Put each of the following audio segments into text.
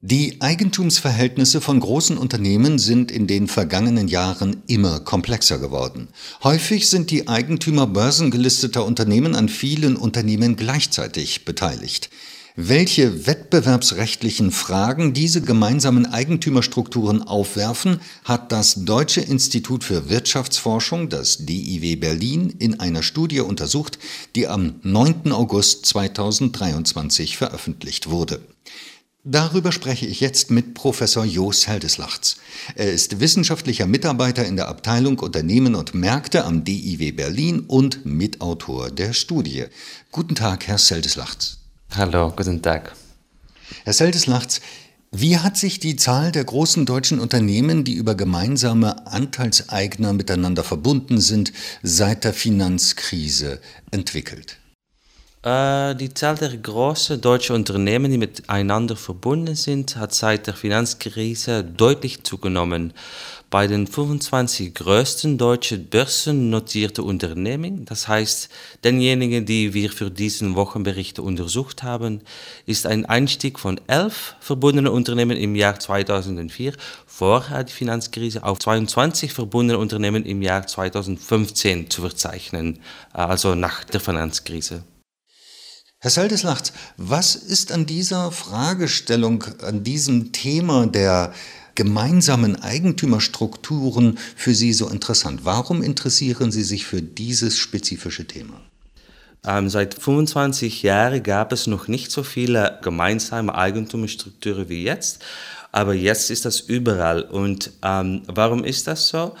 Die Eigentumsverhältnisse von großen Unternehmen sind in den vergangenen Jahren immer komplexer geworden. Häufig sind die Eigentümer börsengelisteter Unternehmen an vielen Unternehmen gleichzeitig beteiligt. Welche wettbewerbsrechtlichen Fragen diese gemeinsamen Eigentümerstrukturen aufwerfen, hat das Deutsche Institut für Wirtschaftsforschung, das DIW Berlin, in einer Studie untersucht, die am 9. August 2023 veröffentlicht wurde. Darüber spreche ich jetzt mit Professor Jos Heldeslachts. Er ist wissenschaftlicher Mitarbeiter in der Abteilung Unternehmen und Märkte am DIW Berlin und Mitautor der Studie. Guten Tag, Herr Seldeslachts. Hallo, guten Tag. Herr Seldeslachts, wie hat sich die Zahl der großen deutschen Unternehmen, die über gemeinsame Anteilseigner miteinander verbunden sind, seit der Finanzkrise entwickelt? Äh, die Zahl der großen deutschen Unternehmen, die miteinander verbunden sind, hat seit der Finanzkrise deutlich zugenommen. Bei den 25 größten deutschen börsennotierten Unternehmen, das heißt denjenigen, die wir für diesen Wochenbericht untersucht haben, ist ein Einstieg von 11 verbundenen Unternehmen im Jahr 2004 vor der Finanzkrise auf 22 verbundene Unternehmen im Jahr 2015 zu verzeichnen, äh, also nach der Finanzkrise. Herr Seldeslacht, was ist an dieser Fragestellung, an diesem Thema der gemeinsamen Eigentümerstrukturen für Sie so interessant? Warum interessieren Sie sich für dieses spezifische Thema? Ähm, seit 25 Jahren gab es noch nicht so viele gemeinsame Eigentumsstrukturen wie jetzt, aber jetzt ist das überall. Und ähm, warum ist das so?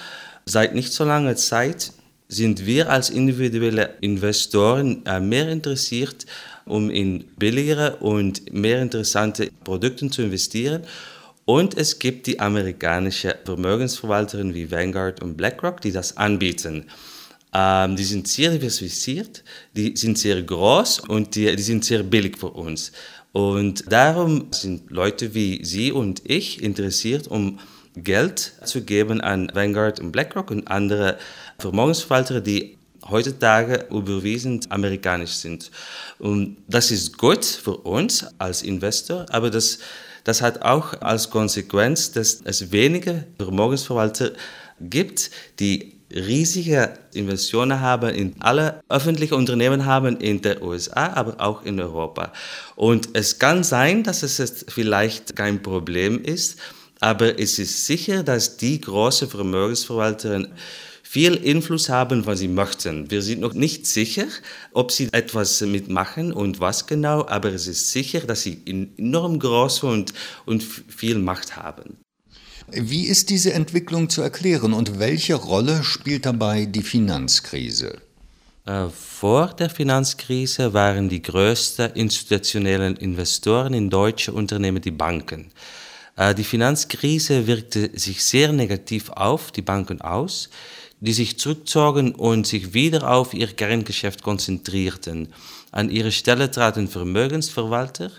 Seit nicht so langer Zeit sind wir als individuelle Investoren äh, mehr interessiert, um in billigere und mehr interessante Produkte zu investieren. Und es gibt die amerikanische Vermögensverwalterin wie Vanguard und BlackRock, die das anbieten. Ähm, die sind sehr diversifiziert, die sind sehr groß und die, die sind sehr billig für uns. Und darum sind Leute wie Sie und ich interessiert, um Geld zu geben an Vanguard und BlackRock und andere Vermögensverwalter, die heutzutage überwiegend amerikanisch sind. Und das ist gut für uns als Investor, aber das, das hat auch als Konsequenz, dass es wenige Vermögensverwalter gibt, die riesige Investitionen haben in alle öffentlichen Unternehmen haben in den USA, aber auch in Europa. Und es kann sein, dass es vielleicht kein Problem ist, aber es ist sicher, dass die großen Vermögensverwalter viel Einfluss haben, was sie möchten. Wir sind noch nicht sicher, ob sie etwas mitmachen und was genau, aber es ist sicher, dass sie enorm groß und, und viel Macht haben. Wie ist diese Entwicklung zu erklären und welche Rolle spielt dabei die Finanzkrise? Äh, vor der Finanzkrise waren die größten institutionellen Investoren in deutsche Unternehmen die Banken. Äh, die Finanzkrise wirkte sich sehr negativ auf die Banken aus, die sich zurückzogen und sich wieder auf ihr Kerngeschäft konzentrierten. An ihre Stelle traten Vermögensverwalter.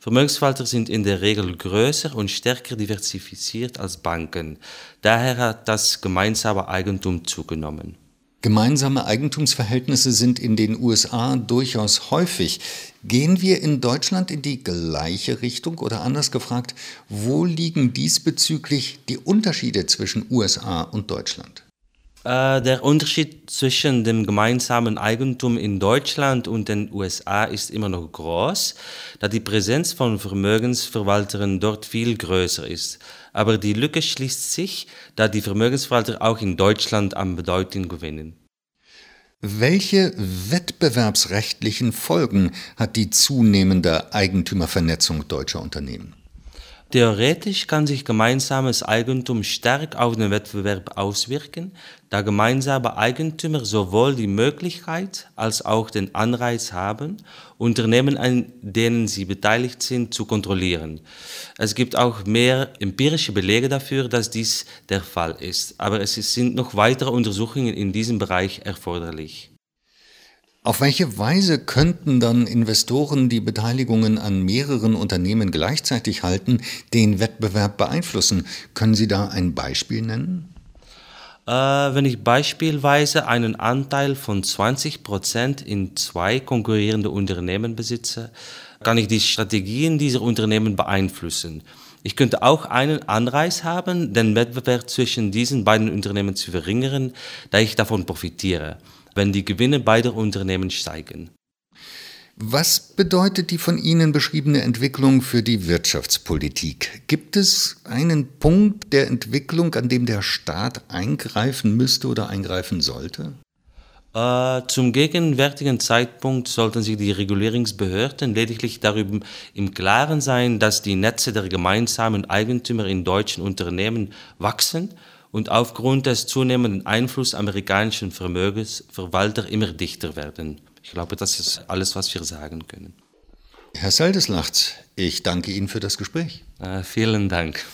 Vermögensverwalter sind in der Regel größer und stärker diversifiziert als Banken. Daher hat das gemeinsame Eigentum zugenommen. Gemeinsame Eigentumsverhältnisse sind in den USA durchaus häufig. Gehen wir in Deutschland in die gleiche Richtung oder anders gefragt, wo liegen diesbezüglich die Unterschiede zwischen USA und Deutschland? Äh, der Unterschied zwischen dem gemeinsamen Eigentum in Deutschland und den USA ist immer noch groß, da die Präsenz von Vermögensverwaltern dort viel größer ist. Aber die Lücke schließt sich, da die Vermögensverwalter auch in Deutschland an Bedeutung gewinnen. Welche wettbewerbsrechtlichen Folgen hat die zunehmende Eigentümervernetzung deutscher Unternehmen? Theoretisch kann sich gemeinsames Eigentum stark auf den Wettbewerb auswirken, da gemeinsame Eigentümer sowohl die Möglichkeit als auch den Anreiz haben, Unternehmen, an denen sie beteiligt sind, zu kontrollieren. Es gibt auch mehr empirische Belege dafür, dass dies der Fall ist, aber es sind noch weitere Untersuchungen in diesem Bereich erforderlich. Auf welche Weise könnten dann Investoren, die Beteiligungen an mehreren Unternehmen gleichzeitig halten, den Wettbewerb beeinflussen? Können Sie da ein Beispiel nennen? Äh, wenn ich beispielsweise einen Anteil von 20 Prozent in zwei konkurrierende Unternehmen besitze, kann ich die Strategien dieser Unternehmen beeinflussen. Ich könnte auch einen Anreiz haben, den Wettbewerb zwischen diesen beiden Unternehmen zu verringern, da ich davon profitiere, wenn die Gewinne beider Unternehmen steigen. Was bedeutet die von Ihnen beschriebene Entwicklung für die Wirtschaftspolitik? Gibt es einen Punkt der Entwicklung, an dem der Staat eingreifen müsste oder eingreifen sollte? Äh, zum gegenwärtigen Zeitpunkt sollten sich die Regulierungsbehörden lediglich darüber im Klaren sein, dass die Netze der gemeinsamen Eigentümer in deutschen Unternehmen wachsen und aufgrund des zunehmenden Einflusses amerikanischen Vermögensverwalter immer dichter werden. Ich glaube, das ist alles, was wir sagen können. Herr Saldeslacht, ich danke Ihnen für das Gespräch. Äh, vielen Dank.